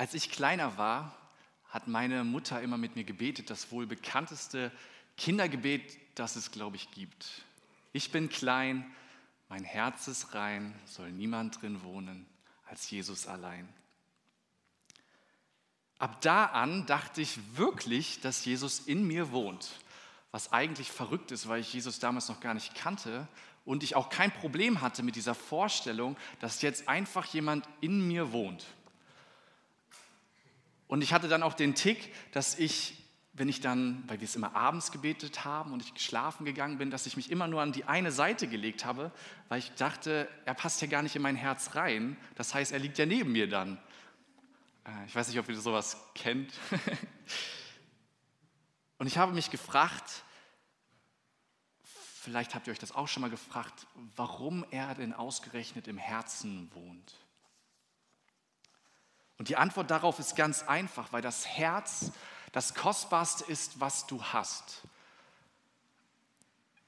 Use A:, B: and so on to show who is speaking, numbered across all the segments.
A: Als ich kleiner war, hat meine Mutter immer mit mir gebetet, das wohl bekannteste Kindergebet, das es, glaube ich, gibt. Ich bin klein, mein Herz ist rein, soll niemand drin wohnen als Jesus allein. Ab da an dachte ich wirklich, dass Jesus in mir wohnt, was eigentlich verrückt ist, weil ich Jesus damals noch gar nicht kannte und ich auch kein Problem hatte mit dieser Vorstellung, dass jetzt einfach jemand in mir wohnt. Und ich hatte dann auch den Tick, dass ich, wenn ich dann, weil wir es immer abends gebetet haben und ich geschlafen gegangen bin, dass ich mich immer nur an die eine Seite gelegt habe, weil ich dachte, er passt ja gar nicht in mein Herz rein. Das heißt, er liegt ja neben mir dann. Äh, ich weiß nicht, ob ihr sowas kennt. Und ich habe mich gefragt, vielleicht habt ihr euch das auch schon mal gefragt, warum er denn ausgerechnet im Herzen wohnt. Und die Antwort darauf ist ganz einfach, weil das Herz das Kostbarste ist, was du hast.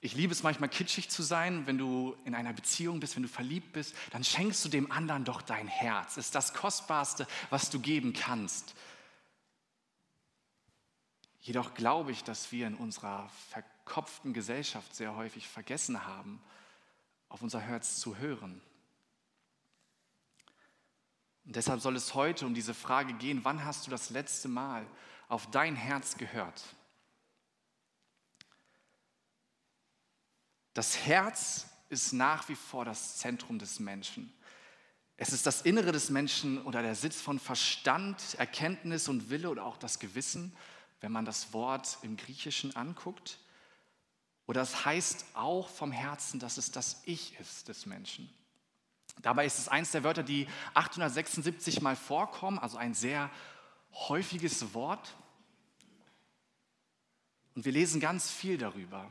A: Ich liebe es manchmal kitschig zu sein, wenn du in einer Beziehung bist, wenn du verliebt bist, dann schenkst du dem anderen doch dein Herz. Ist das Kostbarste, was du geben kannst. Jedoch glaube ich, dass wir in unserer verkopften Gesellschaft sehr häufig vergessen haben, auf unser Herz zu hören. Und deshalb soll es heute um diese Frage gehen, wann hast du das letzte Mal auf dein Herz gehört? Das Herz ist nach wie vor das Zentrum des Menschen. Es ist das Innere des Menschen oder der Sitz von Verstand, Erkenntnis und Wille oder auch das Gewissen, wenn man das Wort im Griechischen anguckt. Oder es heißt auch vom Herzen, dass es das Ich ist des Menschen. Dabei ist es eines der Wörter, die 876 Mal vorkommen, also ein sehr häufiges Wort. Und wir lesen ganz viel darüber.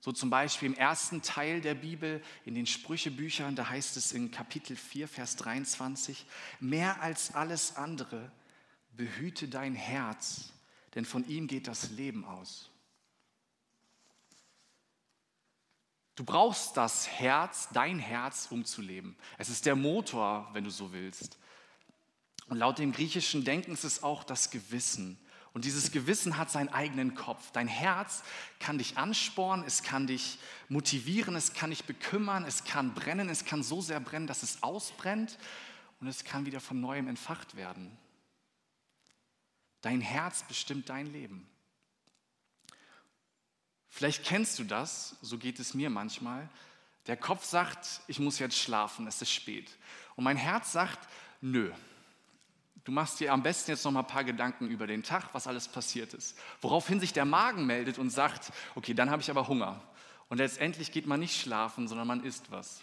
A: So zum Beispiel im ersten Teil der Bibel, in den Sprüchebüchern, da heißt es in Kapitel 4, Vers 23, mehr als alles andere behüte dein Herz, denn von ihm geht das Leben aus. Du brauchst das Herz, dein Herz, um zu leben. Es ist der Motor, wenn du so willst. Und laut dem griechischen Denken ist es auch das Gewissen. Und dieses Gewissen hat seinen eigenen Kopf. Dein Herz kann dich anspornen, es kann dich motivieren, es kann dich bekümmern, es kann brennen, es kann so sehr brennen, dass es ausbrennt und es kann wieder von neuem entfacht werden. Dein Herz bestimmt dein Leben. Vielleicht kennst du das, so geht es mir manchmal. Der Kopf sagt, ich muss jetzt schlafen, es ist spät. Und mein Herz sagt, nö. Du machst dir am besten jetzt noch mal ein paar Gedanken über den Tag, was alles passiert ist. Woraufhin sich der Magen meldet und sagt, okay, dann habe ich aber Hunger. Und letztendlich geht man nicht schlafen, sondern man isst was.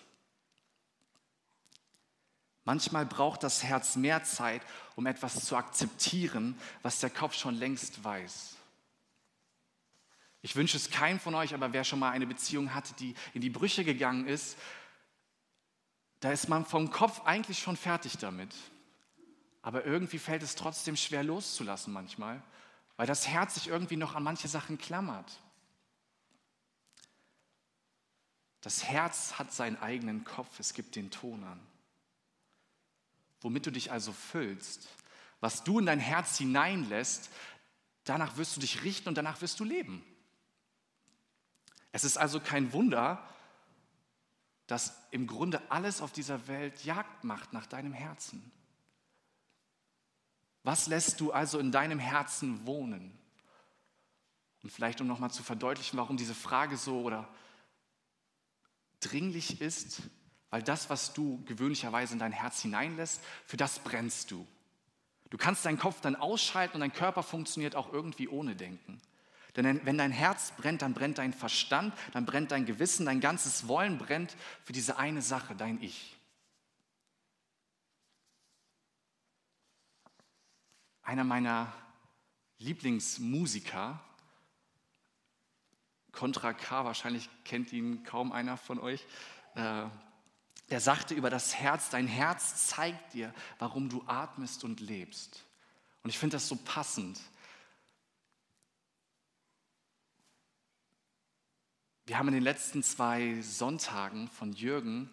A: Manchmal braucht das Herz mehr Zeit, um etwas zu akzeptieren, was der Kopf schon längst weiß. Ich wünsche es keinem von euch, aber wer schon mal eine Beziehung hatte, die in die Brüche gegangen ist, da ist man vom Kopf eigentlich schon fertig damit. Aber irgendwie fällt es trotzdem schwer loszulassen manchmal, weil das Herz sich irgendwie noch an manche Sachen klammert. Das Herz hat seinen eigenen Kopf, es gibt den Ton an. Womit du dich also füllst, was du in dein Herz hineinlässt, danach wirst du dich richten und danach wirst du leben. Es ist also kein Wunder, dass im Grunde alles auf dieser Welt Jagd macht nach deinem Herzen. Was lässt du also in deinem Herzen wohnen? Und vielleicht, um nochmal zu verdeutlichen, warum diese Frage so oder dringlich ist, weil das, was du gewöhnlicherweise in dein Herz hineinlässt, für das brennst du. Du kannst deinen Kopf dann ausschalten und dein Körper funktioniert auch irgendwie ohne Denken. Denn wenn dein Herz brennt, dann brennt dein Verstand, dann brennt dein Gewissen, dein ganzes Wollen brennt für diese eine Sache, dein Ich. Einer meiner Lieblingsmusiker, Contra K, wahrscheinlich kennt ihn kaum einer von euch, äh, der sagte über das Herz, dein Herz zeigt dir, warum du atmest und lebst. Und ich finde das so passend, Wir haben in den letzten zwei Sonntagen von Jürgen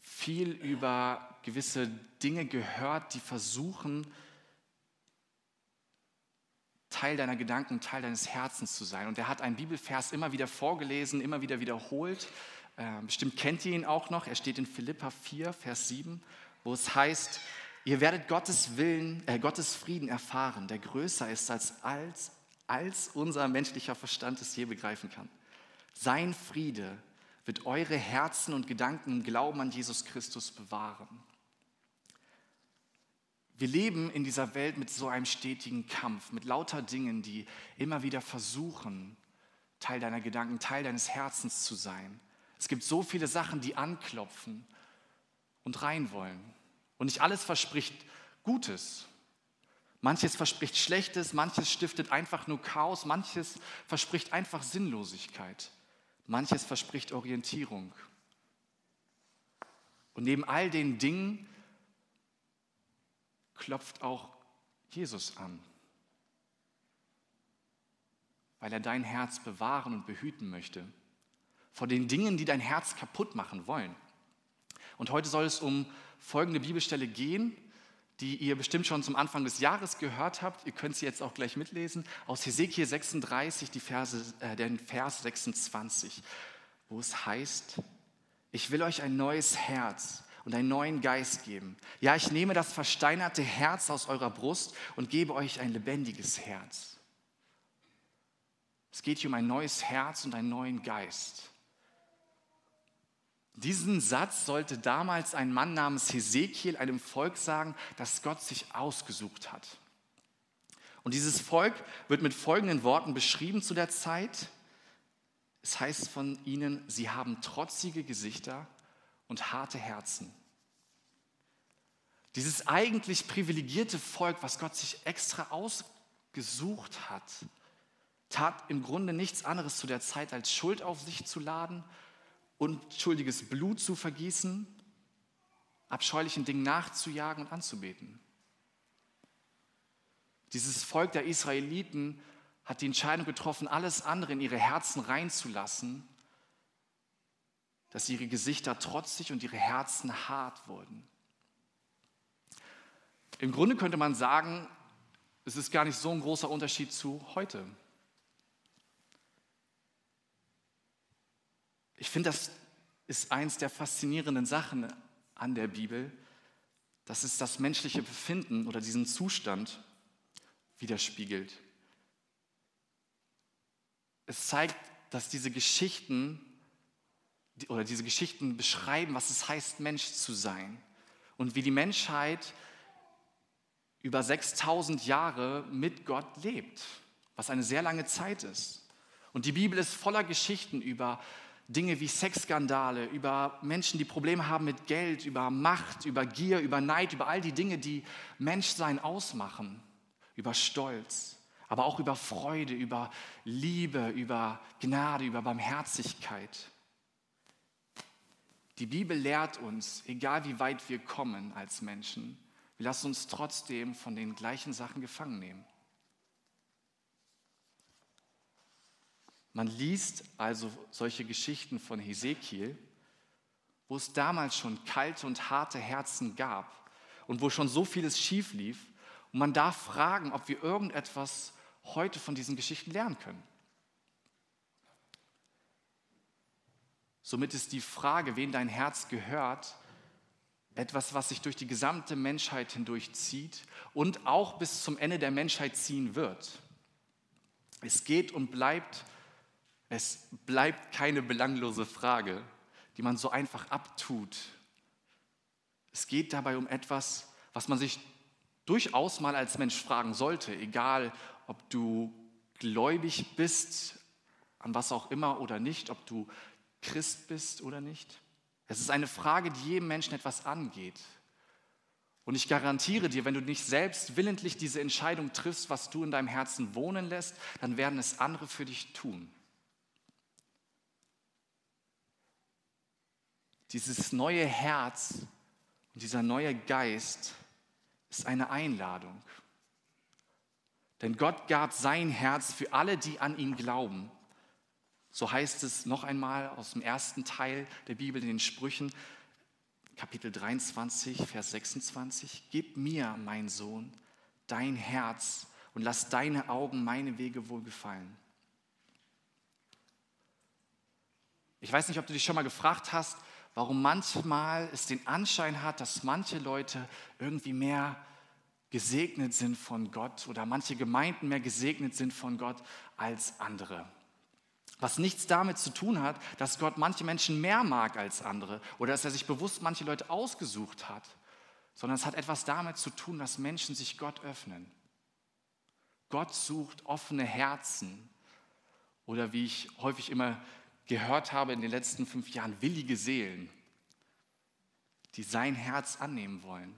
A: viel über gewisse Dinge gehört, die versuchen, Teil deiner Gedanken, Teil deines Herzens zu sein. Und er hat einen Bibelvers immer wieder vorgelesen, immer wieder wiederholt. Ähm, bestimmt kennt ihr ihn auch noch. Er steht in Philippa 4, Vers 7, wo es heißt, ihr werdet Gottes Willen, äh, Gottes Frieden erfahren, der größer ist als, als, als unser menschlicher Verstand es je begreifen kann. Sein Friede wird eure Herzen und Gedanken im Glauben an Jesus Christus bewahren. Wir leben in dieser Welt mit so einem stetigen Kampf, mit lauter Dingen, die immer wieder versuchen, Teil deiner Gedanken, Teil deines Herzens zu sein. Es gibt so viele Sachen, die anklopfen und rein wollen. Und nicht alles verspricht Gutes. Manches verspricht Schlechtes, manches stiftet einfach nur Chaos, manches verspricht einfach Sinnlosigkeit, manches verspricht Orientierung. Und neben all den Dingen klopft auch Jesus an, weil er dein Herz bewahren und behüten möchte vor den Dingen, die dein Herz kaputt machen wollen. Und heute soll es um folgende Bibelstelle gehen, die ihr bestimmt schon zum Anfang des Jahres gehört habt. Ihr könnt sie jetzt auch gleich mitlesen. Aus Hesekiel 36, die Verse, äh, den Vers 26, wo es heißt, ich will euch ein neues Herz und einen neuen Geist geben. Ja, ich nehme das versteinerte Herz aus eurer Brust und gebe euch ein lebendiges Herz. Es geht hier um ein neues Herz und einen neuen Geist. Diesen Satz sollte damals ein Mann namens Hesekiel einem Volk sagen, das Gott sich ausgesucht hat. Und dieses Volk wird mit folgenden Worten beschrieben zu der Zeit. Es heißt von ihnen, sie haben trotzige Gesichter und harte Herzen. Dieses eigentlich privilegierte Volk, was Gott sich extra ausgesucht hat, tat im Grunde nichts anderes zu der Zeit, als Schuld auf sich zu laden unschuldiges Blut zu vergießen, abscheulichen Dingen nachzujagen und anzubeten. Dieses Volk der Israeliten hat die Entscheidung getroffen, alles andere in ihre Herzen reinzulassen, dass ihre Gesichter trotzig und ihre Herzen hart wurden. Im Grunde könnte man sagen, es ist gar nicht so ein großer Unterschied zu heute. Ich finde, das ist eins der faszinierenden Sachen an der Bibel, dass es das menschliche Befinden oder diesen Zustand widerspiegelt. Es zeigt, dass diese Geschichten oder diese Geschichten beschreiben, was es heißt, Mensch zu sein und wie die Menschheit über 6000 Jahre mit Gott lebt, was eine sehr lange Zeit ist. Und die Bibel ist voller Geschichten über Dinge wie Sexskandale, über Menschen, die Probleme haben mit Geld, über Macht, über Gier, über Neid, über all die Dinge, die Menschsein ausmachen, über Stolz, aber auch über Freude, über Liebe, über Gnade, über Barmherzigkeit. Die Bibel lehrt uns, egal wie weit wir kommen als Menschen, wir lassen uns trotzdem von den gleichen Sachen gefangen nehmen. Man liest also solche Geschichten von Hesekiel, wo es damals schon kalte und harte Herzen gab und wo schon so vieles schief lief. Und man darf fragen, ob wir irgendetwas heute von diesen Geschichten lernen können. Somit ist die Frage, wen dein Herz gehört, etwas, was sich durch die gesamte Menschheit hindurchzieht und auch bis zum Ende der Menschheit ziehen wird. Es geht und bleibt es bleibt keine belanglose Frage, die man so einfach abtut. Es geht dabei um etwas, was man sich durchaus mal als Mensch fragen sollte, egal ob du gläubig bist, an was auch immer oder nicht, ob du Christ bist oder nicht. Es ist eine Frage, die jedem Menschen etwas angeht. Und ich garantiere dir, wenn du nicht selbst willentlich diese Entscheidung triffst, was du in deinem Herzen wohnen lässt, dann werden es andere für dich tun. Dieses neue Herz und dieser neue Geist ist eine Einladung. Denn Gott gab sein Herz für alle, die an ihn glauben. So heißt es noch einmal aus dem ersten Teil der Bibel in den Sprüchen. Kapitel 23, Vers 26, Gib mir, mein Sohn, dein Herz und lass deine Augen meine Wege wohl gefallen. Ich weiß nicht, ob du dich schon mal gefragt hast, warum manchmal es den Anschein hat, dass manche Leute irgendwie mehr gesegnet sind von Gott oder manche Gemeinden mehr gesegnet sind von Gott als andere. Was nichts damit zu tun hat, dass Gott manche Menschen mehr mag als andere oder dass er sich bewusst manche Leute ausgesucht hat, sondern es hat etwas damit zu tun, dass Menschen sich Gott öffnen. Gott sucht offene Herzen oder wie ich häufig immer gehört habe in den letzten fünf Jahren, willige Seelen, die sein Herz annehmen wollen.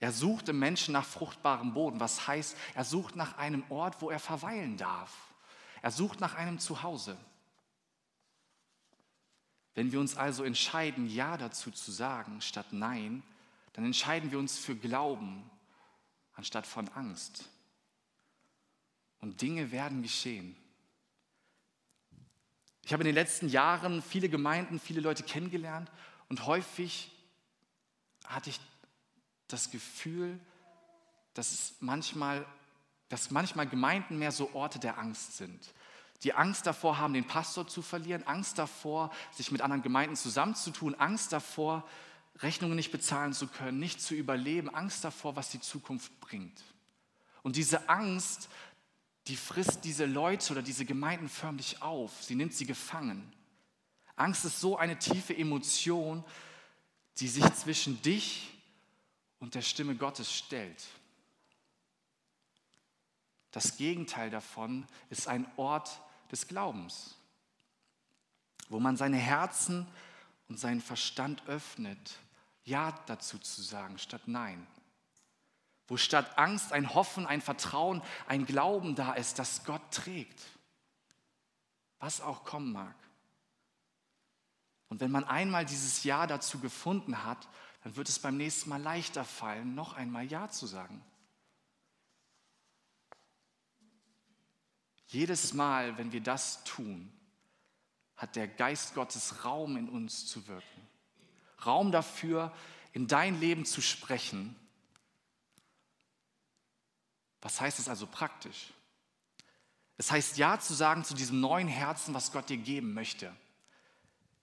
A: Er sucht im Menschen nach fruchtbarem Boden, was heißt, er sucht nach einem Ort, wo er verweilen darf. Er sucht nach einem Zuhause. Wenn wir uns also entscheiden, Ja dazu zu sagen statt Nein, dann entscheiden wir uns für Glauben anstatt von Angst. Und Dinge werden geschehen. Ich habe in den letzten Jahren viele Gemeinden, viele Leute kennengelernt und häufig hatte ich das Gefühl, dass manchmal, dass manchmal Gemeinden mehr so Orte der Angst sind. Die Angst davor haben, den Pastor zu verlieren, Angst davor, sich mit anderen Gemeinden zusammenzutun, Angst davor, Rechnungen nicht bezahlen zu können, nicht zu überleben, Angst davor, was die Zukunft bringt. Und diese Angst, die frisst diese Leute oder diese Gemeinden förmlich auf. Sie nimmt sie gefangen. Angst ist so eine tiefe Emotion, die sich zwischen dich und der Stimme Gottes stellt. Das Gegenteil davon ist ein Ort des Glaubens, wo man seine Herzen und seinen Verstand öffnet, Ja dazu zu sagen statt Nein. Wo statt Angst ein Hoffen, ein Vertrauen, ein Glauben da ist, dass Gott trägt, was auch kommen mag. Und wenn man einmal dieses Ja dazu gefunden hat, dann wird es beim nächsten Mal leichter fallen, noch einmal Ja zu sagen. Jedes Mal, wenn wir das tun, hat der Geist Gottes Raum in uns zu wirken. Raum dafür, in dein Leben zu sprechen. Was heißt es also praktisch? Es heißt Ja zu sagen zu diesem neuen Herzen, was Gott dir geben möchte.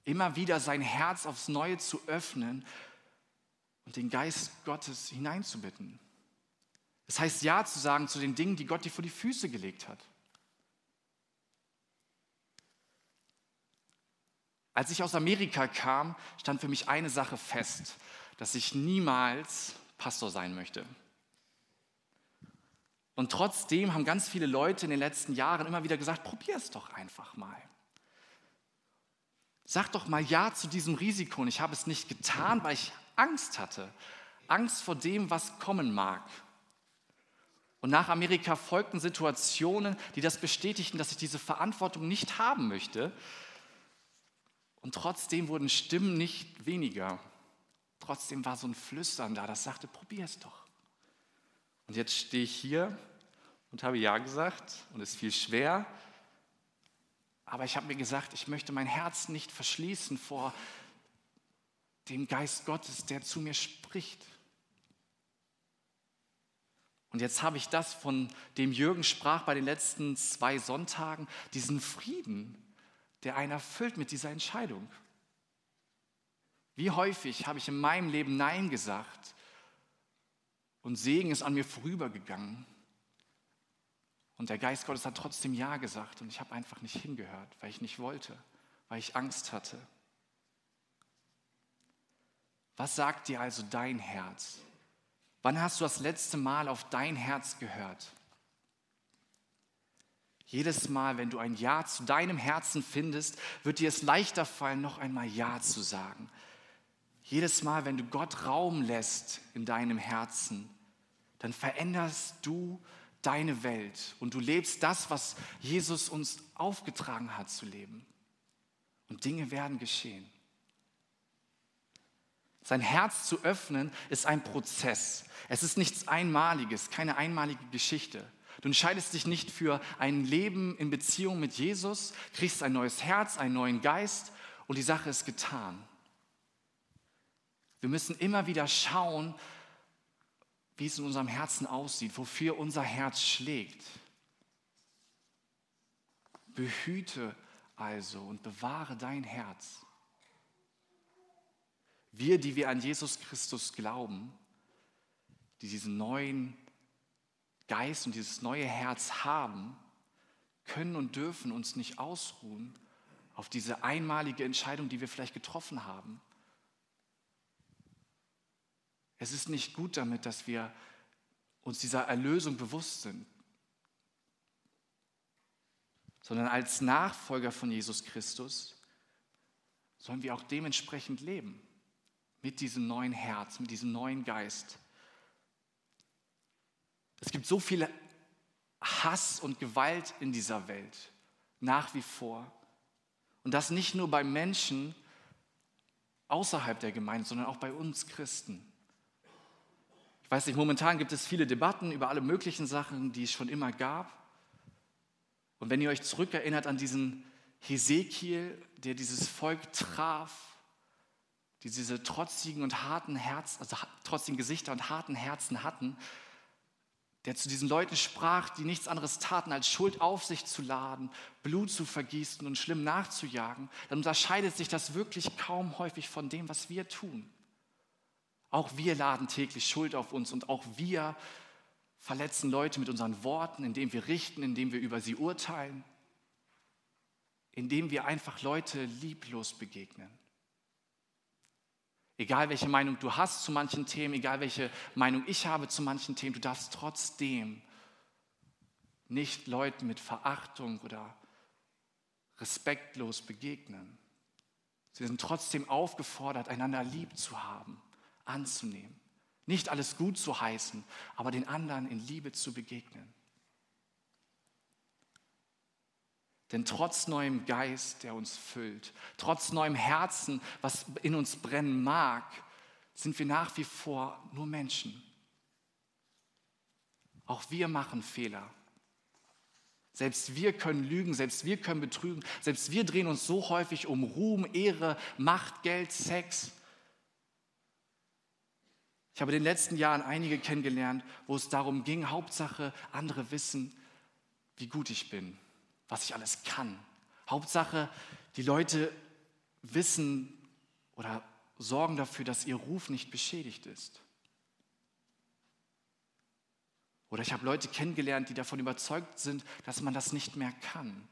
A: Immer wieder sein Herz aufs Neue zu öffnen und den Geist Gottes hineinzubitten. Es heißt Ja zu sagen zu den Dingen, die Gott dir vor die Füße gelegt hat. Als ich aus Amerika kam, stand für mich eine Sache fest, dass ich niemals Pastor sein möchte. Und trotzdem haben ganz viele Leute in den letzten Jahren immer wieder gesagt, probier es doch einfach mal. Sag doch mal Ja zu diesem Risiko. Und ich habe es nicht getan, weil ich Angst hatte. Angst vor dem, was kommen mag. Und nach Amerika folgten Situationen, die das bestätigten, dass ich diese Verantwortung nicht haben möchte. Und trotzdem wurden Stimmen nicht weniger. Trotzdem war so ein Flüstern da, das sagte, probier es doch. Und jetzt stehe ich hier und habe Ja gesagt und es fiel schwer. Aber ich habe mir gesagt, ich möchte mein Herz nicht verschließen vor dem Geist Gottes, der zu mir spricht. Und jetzt habe ich das, von dem Jürgen sprach bei den letzten zwei Sonntagen, diesen Frieden, der einen erfüllt mit dieser Entscheidung. Wie häufig habe ich in meinem Leben Nein gesagt und Segen ist an mir vorübergegangen. Und der Geist Gottes hat trotzdem Ja gesagt und ich habe einfach nicht hingehört, weil ich nicht wollte, weil ich Angst hatte. Was sagt dir also dein Herz? Wann hast du das letzte Mal auf dein Herz gehört? Jedes Mal, wenn du ein Ja zu deinem Herzen findest, wird dir es leichter fallen, noch einmal Ja zu sagen. Jedes Mal, wenn du Gott Raum lässt in deinem Herzen, dann veränderst du deine Welt und du lebst das, was Jesus uns aufgetragen hat zu leben. Und Dinge werden geschehen. Sein Herz zu öffnen ist ein Prozess. Es ist nichts Einmaliges, keine einmalige Geschichte. Du entscheidest dich nicht für ein Leben in Beziehung mit Jesus, kriegst ein neues Herz, einen neuen Geist und die Sache ist getan. Wir müssen immer wieder schauen, wie es in unserem Herzen aussieht, wofür unser Herz schlägt. Behüte also und bewahre dein Herz. Wir, die wir an Jesus Christus glauben, die diesen neuen Geist und dieses neue Herz haben, können und dürfen uns nicht ausruhen auf diese einmalige Entscheidung, die wir vielleicht getroffen haben. Es ist nicht gut damit, dass wir uns dieser Erlösung bewusst sind, sondern als Nachfolger von Jesus Christus sollen wir auch dementsprechend leben, mit diesem neuen Herz, mit diesem neuen Geist. Es gibt so viel Hass und Gewalt in dieser Welt, nach wie vor. Und das nicht nur bei Menschen außerhalb der Gemeinde, sondern auch bei uns Christen. Weiß nicht, momentan gibt es viele Debatten über alle möglichen Sachen, die es schon immer gab. Und wenn ihr euch zurückerinnert an diesen Hesekiel, der dieses Volk traf, die diese trotzigen und harten Herzen, also trotzigen Gesichter und harten Herzen hatten, der zu diesen Leuten sprach, die nichts anderes taten, als Schuld auf sich zu laden, Blut zu vergießen und schlimm nachzujagen, dann unterscheidet sich das wirklich kaum häufig von dem, was wir tun. Auch wir laden täglich Schuld auf uns und auch wir verletzen Leute mit unseren Worten, indem wir richten, indem wir über sie urteilen, indem wir einfach Leute lieblos begegnen. Egal welche Meinung du hast zu manchen Themen, egal welche Meinung ich habe zu manchen Themen, du darfst trotzdem nicht Leuten mit Verachtung oder respektlos begegnen. Sie sind trotzdem aufgefordert, einander lieb zu haben, anzunehmen. Nicht alles gut zu heißen, aber den anderen in Liebe zu begegnen. Denn trotz neuem Geist, der uns füllt, trotz neuem Herzen, was in uns brennen mag, sind wir nach wie vor nur Menschen. Auch wir machen Fehler. Selbst wir können lügen, selbst wir können betrügen, selbst wir drehen uns so häufig um Ruhm, Ehre, Macht, Geld, Sex. Ich habe in den letzten Jahren einige kennengelernt, wo es darum ging, Hauptsache, andere wissen, wie gut ich bin, was ich alles kann. Hauptsache, die Leute wissen oder sorgen dafür, dass ihr Ruf nicht beschädigt ist. Oder ich habe Leute kennengelernt, die davon überzeugt sind, dass man das nicht mehr kann.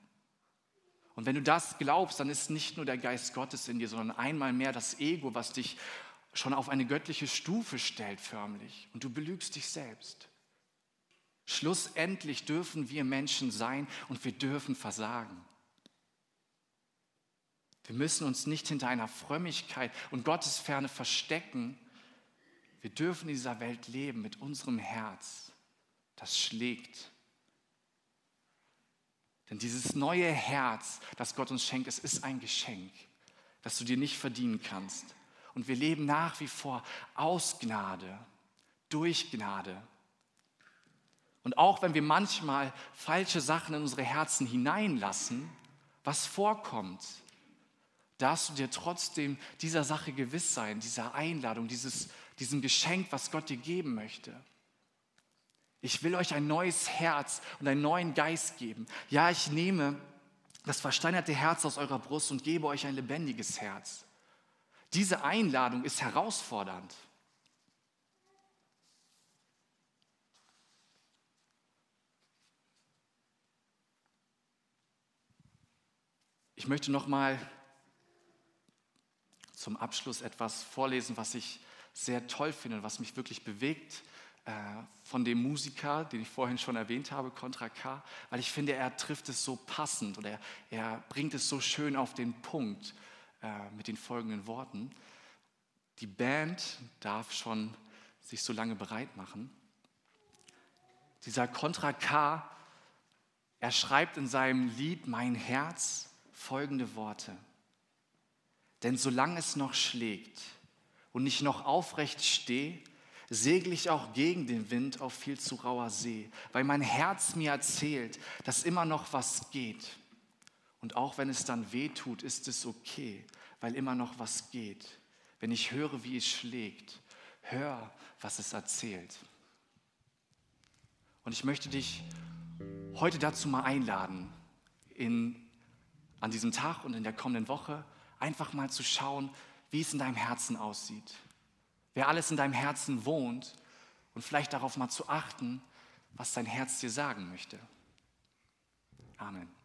A: Und wenn du das glaubst, dann ist nicht nur der Geist Gottes in dir, sondern einmal mehr das Ego, was dich schon auf eine göttliche Stufe stellt förmlich. Und du belügst dich selbst. Schlussendlich dürfen wir Menschen sein und wir dürfen versagen. Wir müssen uns nicht hinter einer Frömmigkeit und Gottesferne verstecken. Wir dürfen in dieser Welt leben mit unserem Herz, das schlägt. Denn dieses neue Herz, das Gott uns schenkt, es ist ein Geschenk, das du dir nicht verdienen kannst. Und wir leben nach wie vor aus Gnade, durch Gnade. Und auch wenn wir manchmal falsche Sachen in unsere Herzen hineinlassen, was vorkommt, darfst du dir trotzdem dieser Sache gewiss sein, dieser Einladung, dieses, diesem Geschenk, was Gott dir geben möchte. Ich will euch ein neues Herz und einen neuen Geist geben. Ja, ich nehme das versteinerte Herz aus eurer Brust und gebe euch ein lebendiges Herz. Diese Einladung ist herausfordernd. Ich möchte noch mal zum Abschluss etwas vorlesen, was ich sehr toll finde, was mich wirklich bewegt äh, von dem Musiker, den ich vorhin schon erwähnt habe, Contra K, weil ich finde, er trifft es so passend oder er, er bringt es so schön auf den Punkt äh, mit den folgenden Worten. Die Band darf schon sich so lange bereit machen. Dieser Contra K, er schreibt in seinem Lied Mein Herz, folgende Worte. Denn solange es noch schlägt und ich noch aufrecht stehe, segle ich auch gegen den Wind auf viel zu rauer See, weil mein Herz mir erzählt, dass immer noch was geht. Und auch wenn es dann weh tut, ist es okay, weil immer noch was geht. wenn ich höre, wie es schlägt. Hör, was es erzählt. Und ich möchte dich heute dazu mal einladen, in, an diesem Tag und in der kommenden Woche einfach mal zu schauen, wie es in deinem Herzen aussieht. Wer alles in deinem Herzen wohnt und vielleicht darauf mal zu achten, was dein Herz dir sagen möchte. Amen.